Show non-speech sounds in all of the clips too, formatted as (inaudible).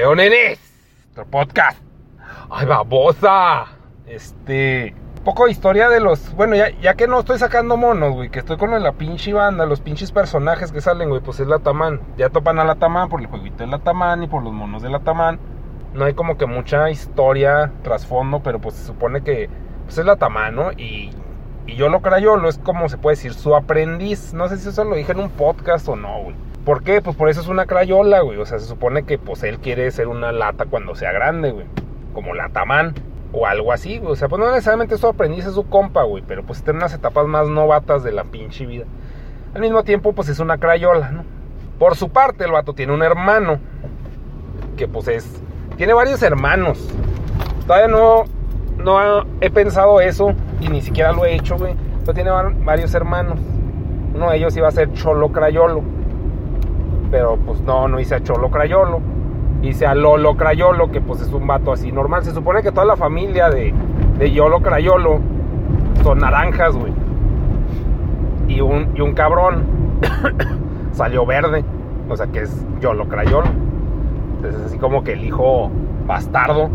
Peonenes, nuestro podcast. Ay, babosa. Este, poco de historia de los, bueno, ya, ya que no estoy sacando monos, güey, que estoy con la pinche banda, los pinches personajes que salen, güey, pues es la Tamán. Ya topan a la Tamán por el jueguito de la Tamán y por los monos de la Tamán. No hay como que mucha historia trasfondo, pero pues se supone que pues es la Tamán, ¿no? Y, y yo lo crayolo es como se puede decir su aprendiz. No sé si eso lo dije en un podcast o no, güey. ¿Por qué? Pues por eso es una crayola, güey. O sea, se supone que pues él quiere ser una lata cuando sea grande, güey. Como la tamán o algo así, güey. O sea, pues no necesariamente su aprendiz es su compa, güey. Pero pues en unas etapas más novatas de la pinche vida. Al mismo tiempo, pues es una crayola, ¿no? Por su parte, el vato tiene un hermano. Que pues es. Tiene varios hermanos. Todavía no. No he pensado eso. Y ni siquiera lo he hecho, güey. Pero tiene varios hermanos. Uno de ellos iba a ser Cholo Crayolo pero pues no, no hice a Cholo Crayolo. Hice a Lolo Crayolo, que pues es un vato así normal. Se supone que toda la familia de, de Yolo Crayolo son naranjas, güey. Y un, y un cabrón (coughs) salió verde. O sea que es Yolo Crayolo. Entonces así como que el hijo bastardo.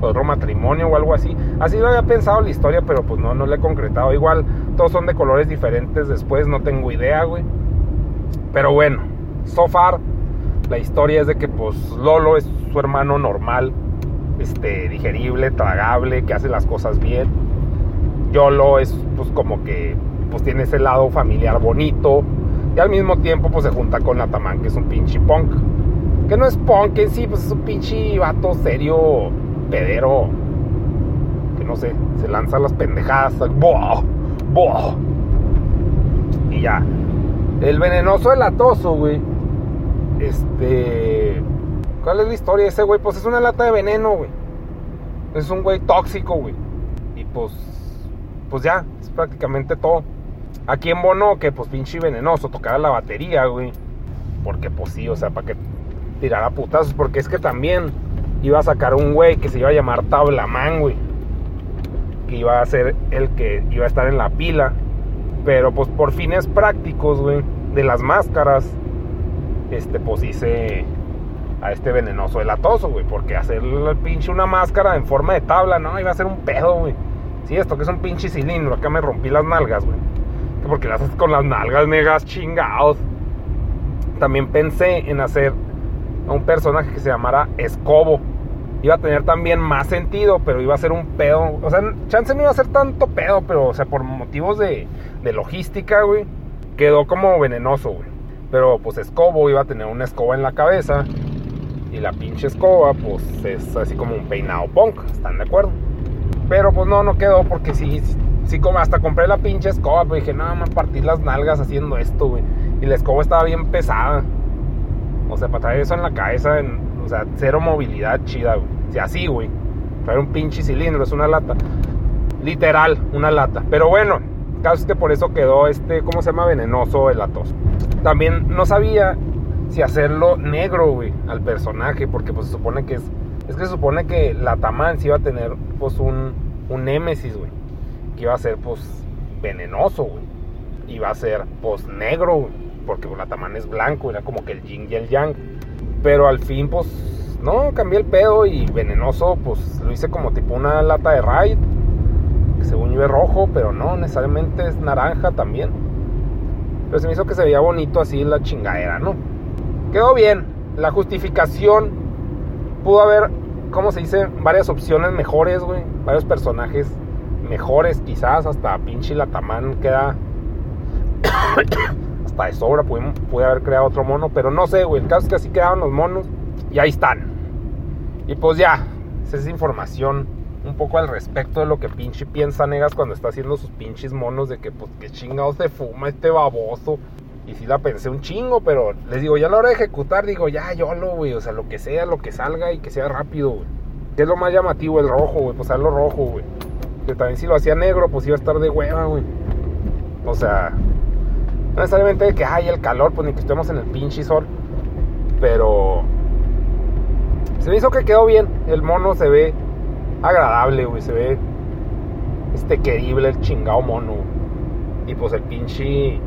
Otro matrimonio o algo así. Así lo había pensado la historia, pero pues no, no le he concretado. Igual todos son de colores diferentes después, no tengo idea, güey. Pero bueno, so far, la historia es de que pues Lolo es su hermano normal, este, digerible, tragable, que hace las cosas bien. Yolo es pues como que pues tiene ese lado familiar bonito y al mismo tiempo pues se junta con la Tamán que es un pinche punk. Que no es punk en sí, pues es un pinche vato serio, pedero, que no sé, se lanza las pendejadas, ¡buah! ¡buah! Y ya. El venenoso el atoso, güey este. ¿Cuál es la historia de ese güey? Pues es una lata de veneno, güey. Es un güey tóxico, güey. Y pues. Pues ya, es prácticamente todo. Aquí en Bono, que pues pinche venenoso, tocara la batería, güey. Porque pues sí, o sea, para que tirara putazos. Porque es que también iba a sacar un güey que se iba a llamar Tablaman, güey. Que iba a ser el que iba a estar en la pila. Pero pues por fines prácticos, güey. De las máscaras este, pues hice a este venenoso helatoso, güey. Porque hacer el pinche una máscara en forma de tabla, no, iba a ser un pedo, güey. Sí, esto que es un pinche cilindro, acá me rompí las nalgas, güey. Porque las haces con las nalgas, negas, chingados. También pensé en hacer a un personaje que se llamara Escobo. Iba a tener también más sentido, pero iba a ser un pedo. O sea, chance no iba a ser tanto pedo, pero, o sea, por motivos de, de logística, güey, quedó como venenoso, güey. Pero pues Escobo iba a tener una escoba en la cabeza. Y la pinche escoba, pues es así como un peinado punk, ¿están de acuerdo? Pero pues no, no quedó porque sí, sí como hasta compré la pinche escoba, pero dije, no, me partir las nalgas haciendo esto, güey. Y la escoba estaba bien pesada. O sea, para traer eso en la cabeza, o sea, cero movilidad chida, güey. O así, güey. Traer un pinche cilindro, es una lata. Literal, una lata. Pero bueno, caso es que por eso quedó este, ¿cómo se llama? Venenoso el atos. También no sabía si hacerlo negro, güey, al personaje, porque pues se supone que es, es que se supone que la Tamán sí iba a tener pues un, un némesis, que iba a ser pues venenoso, güey, iba a ser pues negro, porque pues, la es blanco, era como que el yin y el yang, pero al fin pues no, cambié el pedo y venenoso pues lo hice como tipo una lata de raid, que según yo es rojo, pero no, necesariamente es naranja también. Pero se me hizo que se veía bonito así la chingadera, ¿no? Quedó bien. La justificación pudo haber, ¿cómo se dice? Varias opciones mejores, güey. Varios personajes mejores, quizás. Hasta pinche Latamán queda. (coughs) hasta de sobra. Pude, haber creado otro mono. Pero no sé, güey. El caso es que así quedaban los monos. Y ahí están. Y pues ya. Esa es información un poco al respecto de lo que pinche piensa Negas cuando está haciendo sus pinches monos de que pues que chingados se fuma este baboso. Y sí la pensé un chingo, pero les digo, ya a la hora de ejecutar, digo, ya yo lo, güey, o sea, lo que sea, lo que salga y que sea rápido, güey. ¿Qué es lo más llamativo? El rojo, güey, pues lo rojo, güey. Que también si lo hacía negro, pues iba a estar de hueva, güey. O sea, no necesariamente de que hay el calor, pues ni que estemos en el pinche sol. Pero se me hizo que quedó bien. El mono se ve agradable, güey. Se ve este querible el chingado mono. Y pues el pinche.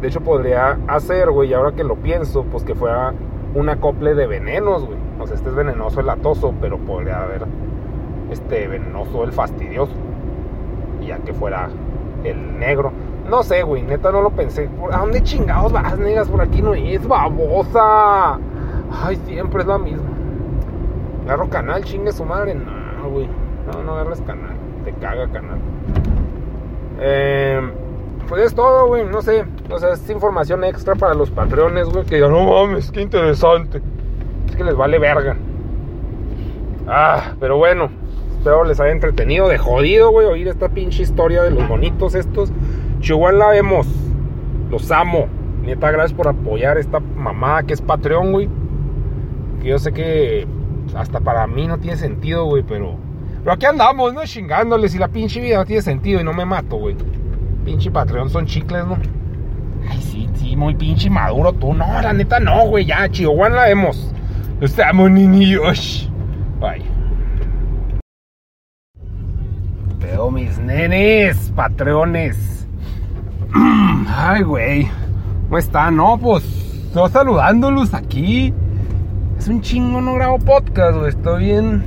De hecho, podría hacer, güey, y ahora que lo pienso, pues que fuera un acople de venenos, güey. O sea, este es venenoso el atoso, pero podría haber este venenoso el fastidioso. Ya que fuera el negro. No sé, güey, neta no lo pensé. ¿A dónde chingados vas, negas? Por aquí no es, babosa. Ay, siempre es la misma. Agarro canal, chingue su madre. No, güey. No, no agarres canal. Te caga canal. Eh, pues es todo, güey. No sé. O sea, es información extra para los patreones, güey. Que ya no mames, qué interesante. Es que les vale verga. Ah, pero bueno. Espero les haya entretenido de jodido, güey, oír esta pinche historia de los bonitos estos. Chihuahua la vemos. Los amo. Neta, gracias por apoyar esta mamada que es Patreon, güey. Que yo sé que hasta para mí no tiene sentido, güey, pero... Pero aquí andamos, ¿no? Chingándoles y la pinche vida no tiene sentido y no me mato, güey. Pinche Patreon son chicles, ¿no? Ay, sí, sí, muy pinche maduro tú. No, la neta no, güey, ya, Chihuahua la vemos. Estamos niños. Bye. Veo mis nenes, patreones. (clears throat) Ay, güey. ¿Cómo están? No, pues, estoy saludándolos aquí. Es un chingo, no grabo podcast, güey. Estoy bien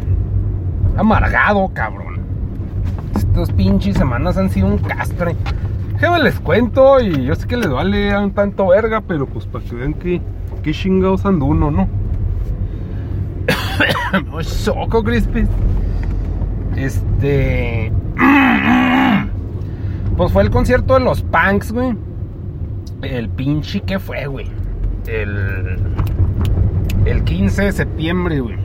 amargado, cabrón. Estos pinches semanas han sido un castre. me les cuento y yo sé que les vale un tanto verga, pero pues para que vean que, que chingados ando uno, ¿no? (coughs) Me choco, Crispy. Este. (coughs) Pues fue el concierto de los punks, güey. El pinche que fue, güey. El. El 15 de septiembre, güey.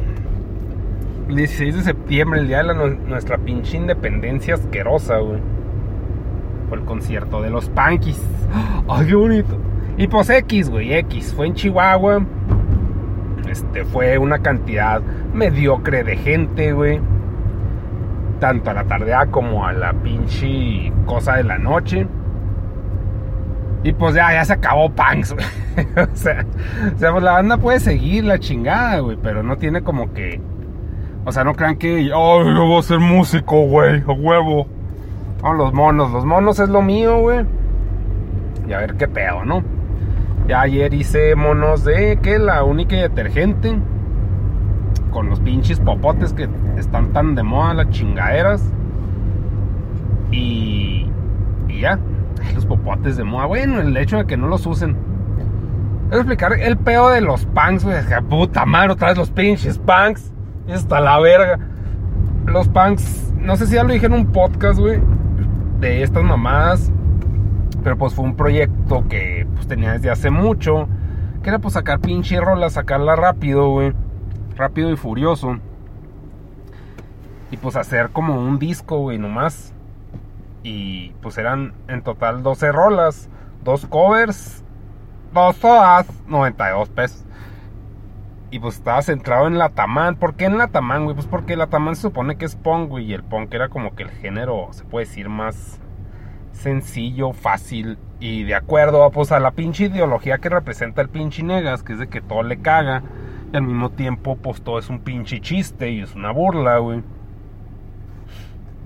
El 16 de septiembre, el día de nuestra pinche independencia asquerosa, güey. Fue el concierto de los punkies. (gasps) Ay, qué bonito. Y pues X, güey, X. Fue en Chihuahua. Este, fue una cantidad mediocre de gente, güey tanto a la tardea como a la pinche cosa de la noche. Y pues ya, ya se acabó Punks, güey. (laughs) o, sea, o sea, pues la banda puede seguir la chingada, güey, pero no tiene como que. O sea, no crean que. Oh, yo voy a ser músico, güey, a huevo. No, los monos, los monos es lo mío, güey. Y a ver qué pedo, ¿no? Ya ayer hice monos de que la única detergente con los pinches popotes que están tan de moda, las chingaderas. Y, y ya, los popotes de moda. Bueno, el hecho de que no los usen. Voy a explicar el pedo de los punks, güey. Puta madre, otra vez los pinches punks. Está la verga. Los punks, no sé si ya lo dije en un podcast, güey. De estas mamadas. Pero pues fue un proyecto que pues tenía desde hace mucho. Que era pues sacar pinche rola, sacarla rápido, güey rápido y furioso. Y pues hacer como un disco, güey, nomás. Y pues eran en total 12 rolas, dos covers, dos todas, 92 pesos. Y pues estaba centrado en la Tamán. ¿Por qué en la Tamán, güey? Pues porque la Tamán se supone que es punk, güey. Y el punk era como que el género, se puede decir, más sencillo, fácil. Y de acuerdo pues, a la pinche ideología que representa el pinche Negas, que es de que todo le caga y al mismo tiempo, pues todo es un pinche chiste y es una burla, güey.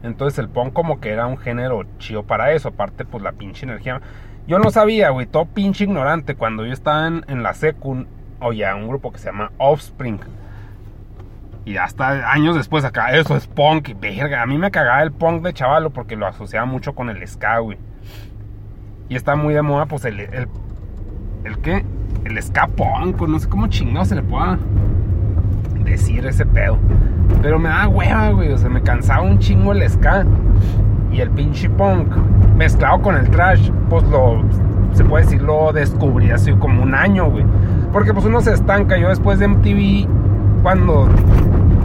Entonces el punk como que era un género chido para eso. Aparte, pues la pinche energía. Yo no sabía, güey, todo pinche ignorante. Cuando yo estaba en, la secund, oye, un grupo que se llama Offspring. Y hasta años después acá, eso es punk. Verga, a mí me cagaba el punk de chavalo porque lo asociaba mucho con el ska, güey. Y está muy de moda, pues el, el, el qué? el ska punk, no sé cómo chingado se le pueda decir ese pedo. Pero me da hueva, güey, o sea, me cansaba un chingo el ska y el pinche punk mezclado con el trash, pues lo se puede decir lo descubrí hace como un año, güey. Porque pues uno se estanca. Yo después de MTV, cuando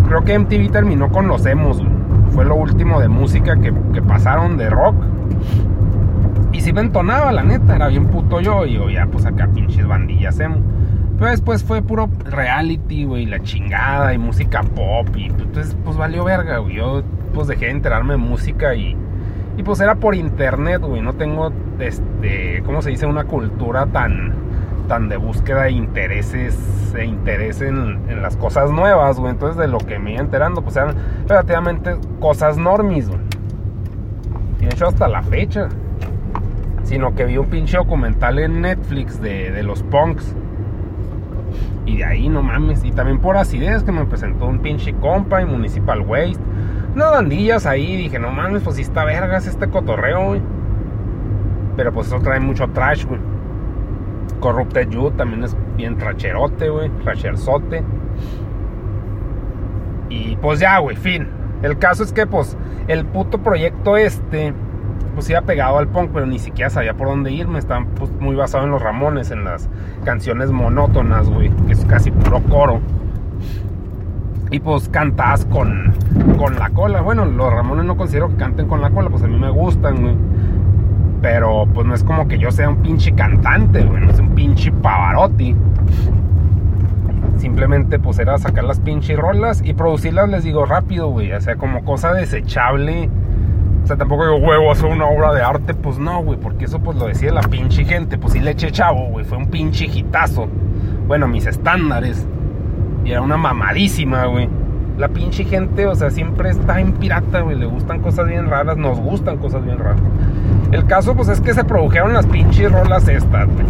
creo que MTV terminó con los emos, güey. Fue lo último de música que, que pasaron de rock. Y si me entonaba, la neta, era bien puto yo. Y yo ya, pues acá pinches bandillas emo. Pero después fue puro reality, güey, la chingada y música pop. Y entonces, pues valió verga, güey. Yo, pues dejé de enterarme de música y. Y pues era por internet, güey. No tengo, este, ¿cómo se dice? Una cultura tan, tan de búsqueda de intereses, e interés en, las cosas nuevas, güey. Entonces, de lo que me iba enterando, pues eran relativamente cosas normis, güey. Y de hecho, hasta la fecha sino que vi un pinche documental en Netflix de, los punks. Y de ahí, no mames. Y también por acidez que me presentó un pinche compa y Municipal Waste. Unas bandillas ahí. Dije, no mames, pues si está vergas este cotorreo, güey. Pero pues eso trae mucho trash, güey. Corrupted You también es bien tracherote, güey. Tracherzote. Y pues ya, güey, fin. El caso es que, pues, el puto proyecto este, pues iba pegado al punk, pero ni siquiera sabía por dónde irme. Estaba pues, muy basado en los Ramones, en las canciones monótonas, güey, que es casi puro coro. Y pues cantas con, con la cola. Bueno, los Ramones no considero que canten con la cola, pues a mí me gustan, güey. Pero pues no es como que yo sea un pinche cantante, güey, no es un pinche Pavarotti. Simplemente pues era sacar las pinches rolas y producirlas, les digo, rápido, güey. O sea, como cosa desechable. Tampoco digo, huevo, hacer una obra de arte. Pues no, güey, porque eso pues lo decía la pinche gente. Pues sí le eché chavo, güey. Fue un pinche hitazo. Bueno, mis estándares. Y era una mamadísima, güey. La pinche gente, o sea, siempre está en pirata, güey. Le gustan cosas bien raras, nos gustan cosas bien raras. El caso, pues, es que se produjeron las pinches rolas estas, güey.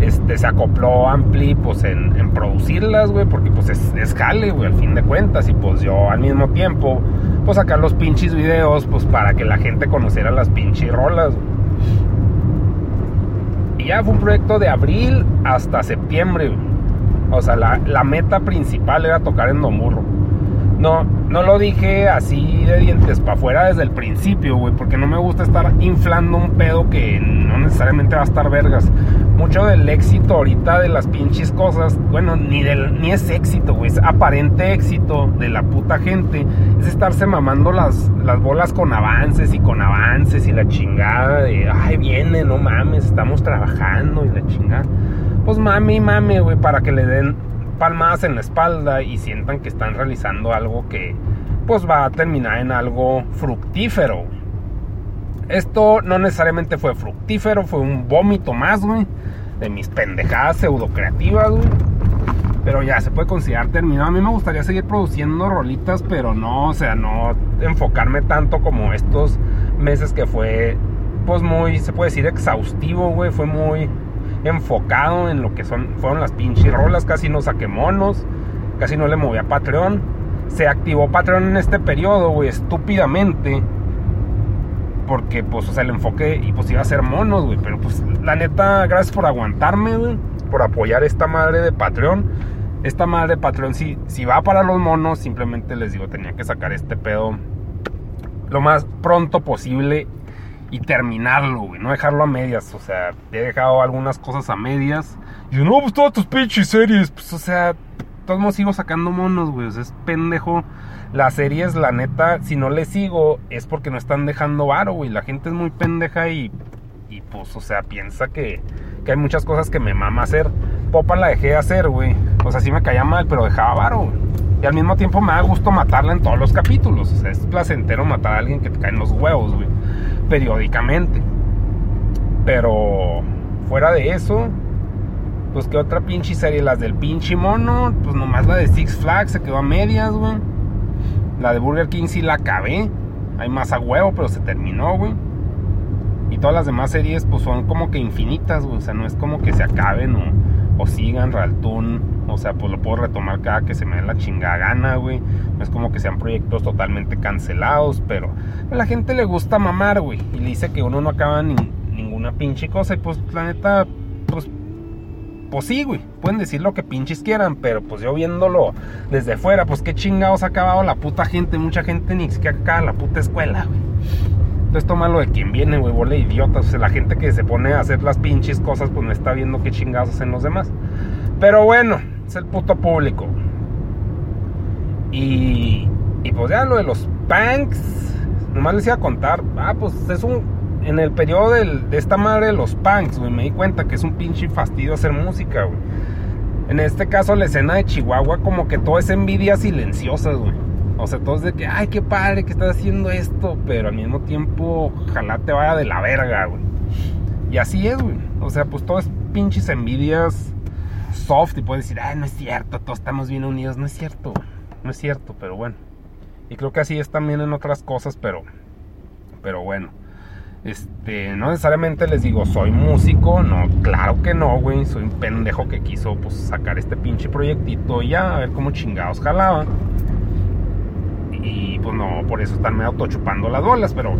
Este, se acopló Ampli, pues, en, en producirlas, güey, porque, pues, es, es jale, güey, al fin de cuentas. Y, pues, yo, al mismo tiempo, pues, sacar los pinches videos, pues, para que la gente conociera las pinches rolas. Y ya fue un proyecto de abril hasta septiembre. O sea, la, la, meta principal era tocar en Domurro. No, no lo dije así de dientes para afuera desde el principio, güey, porque no me gusta estar inflando un pedo que no necesariamente va a estar vergas. Mucho del éxito ahorita de las pinches cosas, bueno, ni, del, ni es éxito, güey, es aparente éxito de la puta gente, es estarse mamando las, las bolas con avances y con avances y la chingada de, ay, viene, no mames, estamos trabajando y la chingada pues mami, mami, güey, para que le den palmadas en la espalda y sientan que están realizando algo que pues va a terminar en algo fructífero. Esto no necesariamente fue fructífero, fue un vómito más, güey, de mis pendejadas pseudo creativas, güey. Pero ya se puede considerar terminado. A mí me gustaría seguir produciendo rolitas, pero no, o sea, no enfocarme tanto como estos meses que fue, pues muy, se puede decir, exhaustivo, güey. Fue muy enfocado en lo que son, fueron las pinches rolas, casi no saqué monos, casi no le moví a Patreon. Se activó Patreon en este periodo, güey, estúpidamente. Porque, pues, o sea, el enfoque y pues iba a ser monos, güey. Pero, pues, la neta, gracias por aguantarme, güey. Por apoyar esta madre de Patreon. Esta madre de Patreon, si, si va para los monos, simplemente les digo, tenía que sacar este pedo lo más pronto posible y terminarlo, güey, no dejarlo a medias. O sea, he dejado algunas cosas a medias. Y no, pues todas tus pinches series, pues, o sea, todos sigo sacando monos, güey, o sea, es pendejo. Las series, la neta, si no le sigo, es porque no están dejando varo, güey. La gente es muy pendeja y, y pues, o sea, piensa que, que hay muchas cosas que me mama hacer. Popa la dejé de hacer, güey. O sea, sí me caía mal, pero dejaba varo, Y al mismo tiempo me da gusto matarla en todos los capítulos. O sea, es placentero matar a alguien que te cae en los huevos, güey periódicamente. Pero fuera de eso, pues que otra pinche serie, las del pinche mono, pues nomás la de Six Flags se quedó a medias, güey. La de Burger King sí la acabé. Hay más a huevo, pero se terminó, güey. Y todas las demás series, pues son como que infinitas, güey. O sea, no es como que se acaben o, o sigan Raltoon. O sea, pues lo puedo retomar cada que se me dé la chingada gana, güey. No es como que sean proyectos totalmente cancelados, pero a la gente le gusta mamar, güey. Y le dice que uno no acaba ni, ninguna pinche cosa. Y pues, la neta, pues, sí, güey. Pueden decir lo que pinches quieran, pero pues yo viéndolo desde fuera, pues qué chingados ha acabado la puta gente. Mucha gente ni siquiera acaba la puta escuela, güey. Entonces tómalo de quien viene, güey, bola idiotas. O sea, la gente que se pone a hacer las pinches cosas, pues no está viendo qué chingados hacen los demás. Pero bueno, es el puto público. Y, y pues ya lo de los punks, nomás les iba a contar. Ah, pues es un. En el periodo de esta madre de los punks, güey, me di cuenta que es un pinche fastidio hacer música, güey. En este caso, la escena de Chihuahua, como que todo es envidia silenciosa, güey. O sea, todos de que, ay, qué padre que estás haciendo esto, pero al mismo tiempo, ojalá te vaya de la verga, güey. Y así es, güey. O sea, pues todo es pinches envidias soft y puedes decir, ay, no es cierto, todos estamos bien unidos. No es cierto, no es cierto, pero bueno. Y creo que así es también en otras cosas, pero, pero bueno. Este, no necesariamente les digo, soy músico, no, claro que no, güey. Soy un pendejo que quiso, pues, sacar este pinche proyectito y ya, a ver cómo chingados jalaba. Y pues no, por eso están medio chupando las bolas, pero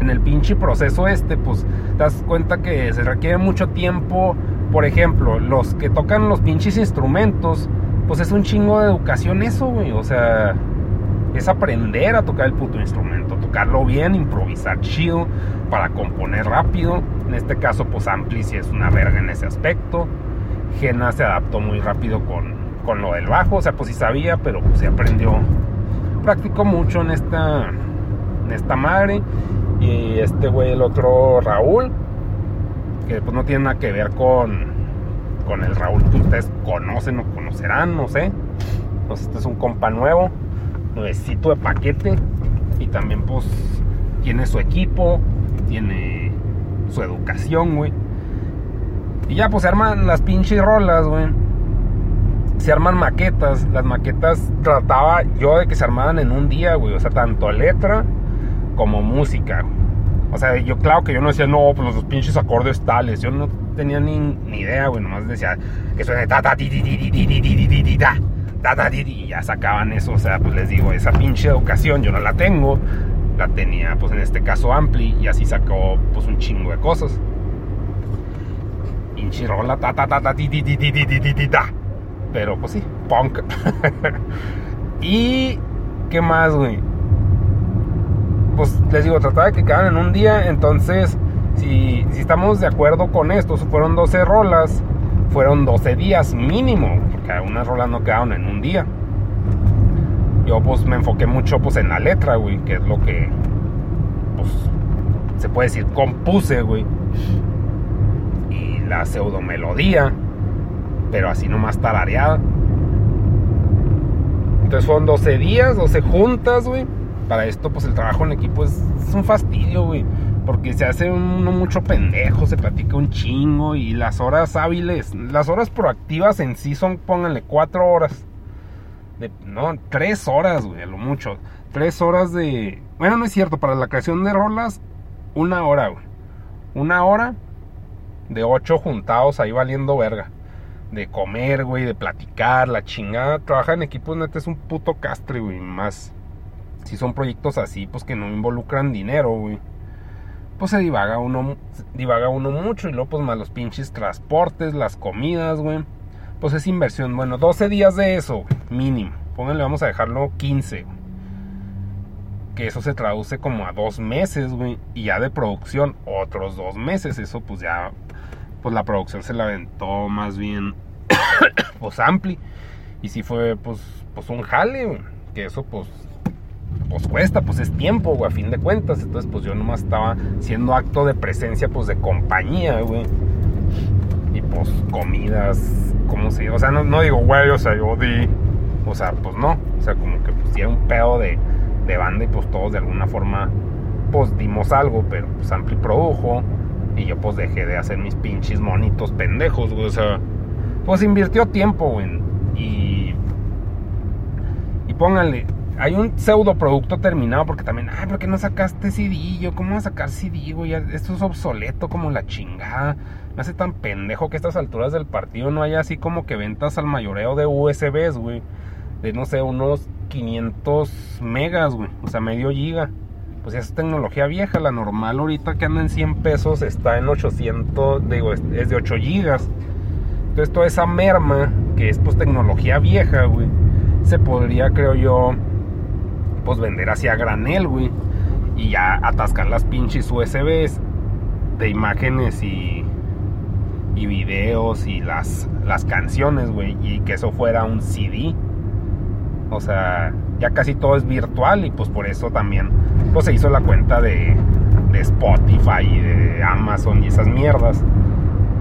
en el pinche proceso este, pues, te das cuenta que se requiere mucho tiempo. Por ejemplo, los que tocan los pinches instrumentos, pues es un chingo de educación eso, güey. O sea, es aprender a tocar el puto instrumento, tocarlo bien, improvisar chido, para componer rápido. En este caso, pues Ampli sí es una verga en ese aspecto. Gena se adaptó muy rápido con, con lo del bajo, o sea, pues sí sabía, pero pues se aprendió. Practicó mucho en esta, en esta madre. Y este güey, el otro Raúl, que pues no tiene nada que ver con, con el Raúl que ustedes conocen o conocerán, no sé. Pues este es un compa nuevo nuevecito de paquete y también pues tiene su equipo, tiene su educación, güey. Y ya pues se arman las pinches rolas, güey. Se arman maquetas. Las maquetas trataba yo de que se armaran en un día, güey. O sea, tanto letra como música. O sea, yo claro que yo no decía, no, pues los pinches acordes tales. Yo no tenía ni, ni idea, güey. Nomás decía que suene ta ta ti ti ti ti ti ti ti ti ta y ya sacaban eso. O sea, pues les digo, esa pinche educación yo no la tengo. La tenía, pues en este caso, Ampli. Y así sacó, pues un chingo de cosas. Pinche rola, ta ta ta ta ti ti ti ti ti ti ti. Pero pues sí, punk. (laughs) y. ¿Qué más, güey? Pues les digo, trataba de que quedaran en un día. Entonces, si, si estamos de acuerdo con esto, fueron 12 rolas fueron 12 días mínimo, porque algunas rolas no quedaron en un día. Yo pues me enfoqué mucho pues en la letra, güey, que es lo que pues se puede decir compuse, güey. Y la pseudo melodía, pero así nomás tarareada. Entonces fueron 12 días, 12 juntas, güey. Para esto pues el trabajo en equipo es, es un fastidio, güey porque se hace uno mucho pendejo, se platica un chingo y las horas hábiles, las horas proactivas en sí son, pónganle, cuatro horas. De, no, tres horas, güey, a lo mucho. Tres horas de... Bueno, no es cierto, para la creación de rolas, una hora, güey. Una hora de ocho juntados ahí valiendo verga. De comer, güey, de platicar, la chingada. Trabajar en equipos neta es un puto castre, güey. Más si son proyectos así, pues que no involucran dinero, güey pues se divaga uno, divaga uno mucho y luego pues más los pinches transportes, las comidas, güey. Pues es inversión, bueno, 12 días de eso, mínimo. Pónganle, vamos a dejarlo 15, Que eso se traduce como a dos meses, güey. Y ya de producción, otros dos meses. Eso pues ya, pues la producción se la aventó más bien, (coughs) pues ampli. Y si fue, pues, pues un jale, güey. Que eso pues pues cuesta, pues es tiempo, güey, a fin de cuentas. Entonces, pues yo nomás estaba siendo acto de presencia, pues de compañía, güey. Y pues comidas, ¿cómo se O sea, no, digo, güey, o sea, yo di. O sea, pues no. O sea, como que pues un pedo de, de banda y pues todos de alguna forma, pues dimos algo, pero pues Ampli produjo. Y yo pues dejé de hacer mis pinches monitos pendejos, güey. O sea, pues invirtió tiempo, güey. Y. Y pónganle, hay un pseudo producto terminado porque también, ay, ¿por qué no sacaste CD? Yo, ¿cómo voy a sacar CD, güey? Esto es obsoleto como la chingada. Me hace tan pendejo que a estas alturas del partido no haya así como que ventas al mayoreo de USBs, güey. De no sé, unos 500 megas, güey. O sea, medio giga. Pues ya es tecnología vieja. La normal ahorita que anda en 100 pesos está en 800, digo, es de 8 gigas. Entonces toda esa merma, que es pues tecnología vieja, güey, se podría, creo yo, pues vender hacia granel, güey. Y ya atascar las pinches USBs de imágenes y, y videos y las, las canciones, güey. Y que eso fuera un CD. O sea, ya casi todo es virtual y pues por eso también pues se hizo la cuenta de, de Spotify y de Amazon y esas mierdas.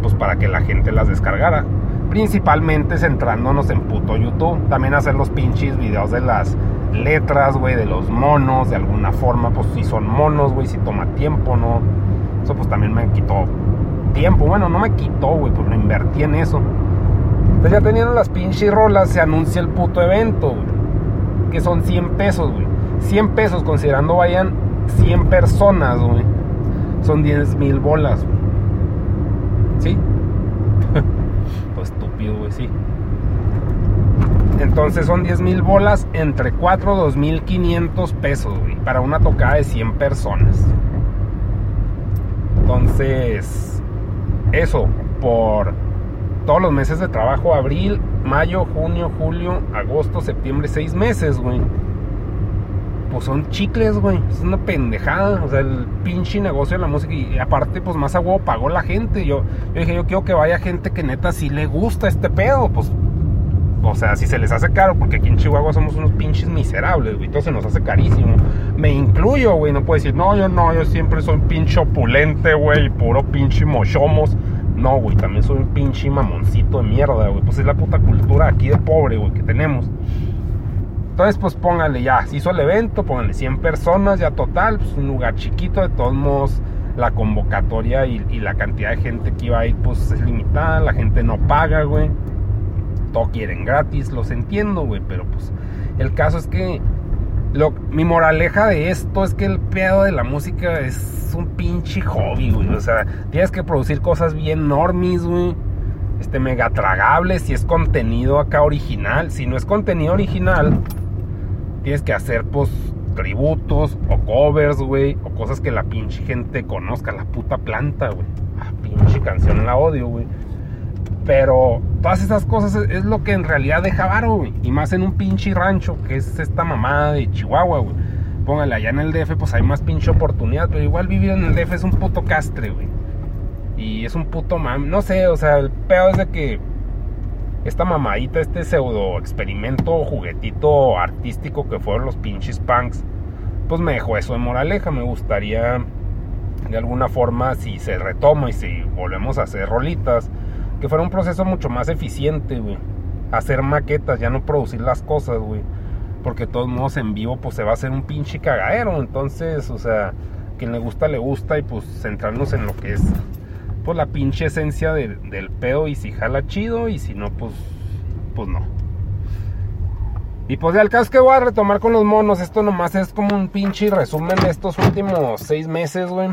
Pues para que la gente las descargara. Principalmente centrándonos en puto YouTube. También hacer los pinches videos de las letras, güey, de los monos, de alguna forma, pues si son monos, güey, si toma tiempo, ¿no? Eso pues también me quitó tiempo, bueno, no me quitó, güey, pues lo invertí en eso. Entonces ya teniendo las pinches rolas, se anuncia el puto evento, güey, que son 100 pesos, güey. 100 pesos considerando vayan 100 personas, güey. son 10 mil bolas. ¿Sí? (laughs) pues estúpido, güey, sí. Entonces son 10 mil bolas entre 4 2.500 pesos, güey, para una tocada de 100 personas. Entonces, eso, por todos los meses de trabajo, abril, mayo, junio, julio, agosto, septiembre, 6 meses, güey. Pues son chicles, güey. Es una pendejada. O sea, el pinche negocio de la música. Y aparte, pues más a huevo pagó la gente. Yo, yo dije, yo quiero que vaya gente que neta sí le gusta este pedo. Pues o sea, si se les hace caro, porque aquí en Chihuahua somos unos pinches miserables, güey, se nos hace carísimo. Me incluyo, güey, no puedo decir, no, yo no, yo siempre soy un pinche opulente, güey, puro pinche mochomos. No, güey, también soy un pinche mamoncito de mierda, güey. Pues es la puta cultura aquí de pobre, güey, que tenemos. Entonces, pues póngale ya, se hizo el evento, póngale 100 personas, ya total, pues un lugar chiquito, de todos modos, la convocatoria y la cantidad de gente que iba a ir, pues es limitada, la gente no paga, güey todo quieren gratis, los entiendo, güey, pero pues el caso es que lo, mi moraleja de esto es que el pedo de la música es un pinche hobby, güey. O sea, tienes que producir cosas bien normis, güey. Este, mega tragables, si es contenido acá original. Si no es contenido original, tienes que hacer, pues, tributos o covers, güey. O cosas que la pinche gente conozca. La puta planta, güey. Ah, pinche canción la odio, güey. Pero todas esas cosas es, lo que en realidad deja varo, güey. Y más en un pinche rancho, que es esta mamada de Chihuahua, güey. Póngale, allá en el DF, pues hay más pinche oportunidad. Pero igual vivir en el DF es un puto castre, güey. Y es un puto mam. No sé, o sea, el peor es de que esta mamadita, este pseudo experimento juguetito artístico que fueron los pinches punks, pues me dejó eso de moraleja. Me gustaría, de alguna forma, si se retoma y si volvemos a hacer rolitas que fuera un proceso mucho más eficiente, güey. Hacer maquetas, ya no producir las cosas, güey. Porque de todos modos en vivo pues se va a hacer un pinche cagadero. Entonces, o sea, quien le gusta, le gusta y pues centrarnos en lo que es pues la pinche esencia del pedo y si jala chido y si no, pues, pues no. Y pues ya el caso es que voy a retomar con los monos. Esto nomás es como un pinche resumen de estos últimos seis meses, güey.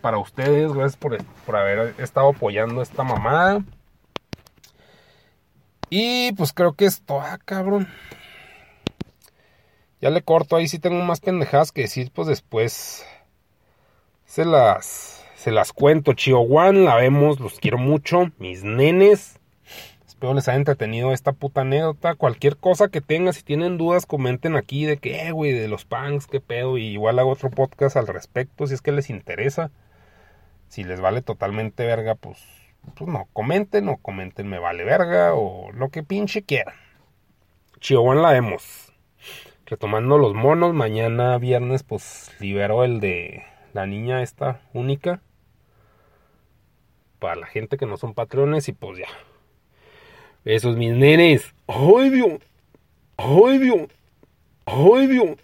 Para ustedes, gracias por, por haber estado apoyando esta mamada. Y pues creo que esto, ah, cabrón. Ya le corto, ahí sí tengo más pendejadas que decir, pues después se las, se las cuento. Chihuahua, la vemos, los quiero mucho, mis nenes. Espero les haya entretenido esta puta anécdota. Cualquier cosa que tengan, si tienen dudas, comenten aquí de eh, güey, de los punks, qué pedo. Y igual hago otro podcast al respecto, si es que les interesa. Si les vale totalmente verga, pues pues no, comenten o comenten me vale verga o lo que pinche quieran. Chihuahua la vemos. Retomando los monos, mañana viernes pues libero el de la niña esta única. Para la gente que no son patrones y pues ya. Esos mis nenes. ¡Ay Dios! ¡Ay Dios! ¡Ay Dios!